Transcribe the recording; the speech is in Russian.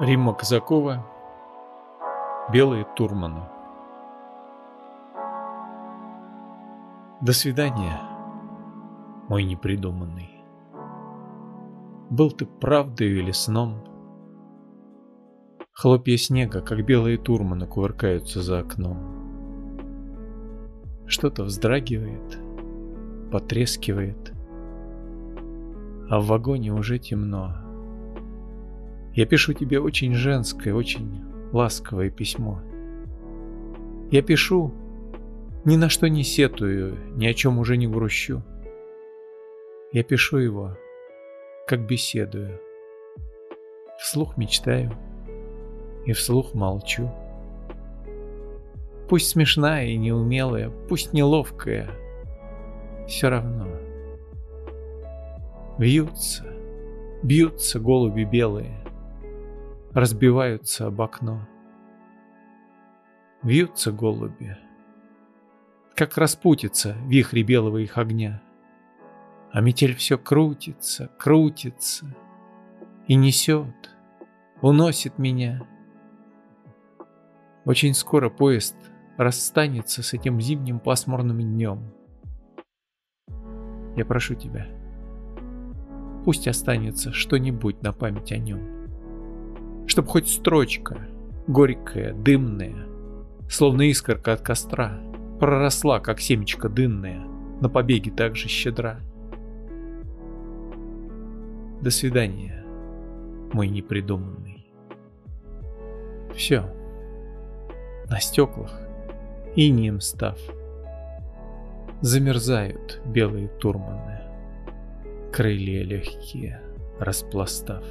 Римма Казакова Белые турманы До свидания, мой непридуманный. Был ты правдой или сном? Хлопья снега, как белые турманы, кувыркаются за окном. Что-то вздрагивает, потрескивает, а в вагоне уже темно. Я пишу тебе очень женское, очень ласковое письмо. Я пишу, ни на что не сетую, ни о чем уже не грущу. Я пишу его, как беседую. Вслух мечтаю и вслух молчу. Пусть смешная и неумелая, пусть неловкая, все равно. Вьются, бьются голуби белые, разбиваются об окно. Вьются голуби, как распутится вихри белого их огня. А метель все крутится, крутится и несет, уносит меня. Очень скоро поезд расстанется с этим зимним пасмурным днем. Я прошу тебя, пусть останется что-нибудь на память о нем. Чтоб хоть строчка, горькая, дымная, словно искорка от костра, проросла, как семечко дынная, на побеге так же щедра. До свидания, мой непридуманный. Все. На стеклах, инием став, Замерзают белые турманы, Крылья легкие распластав.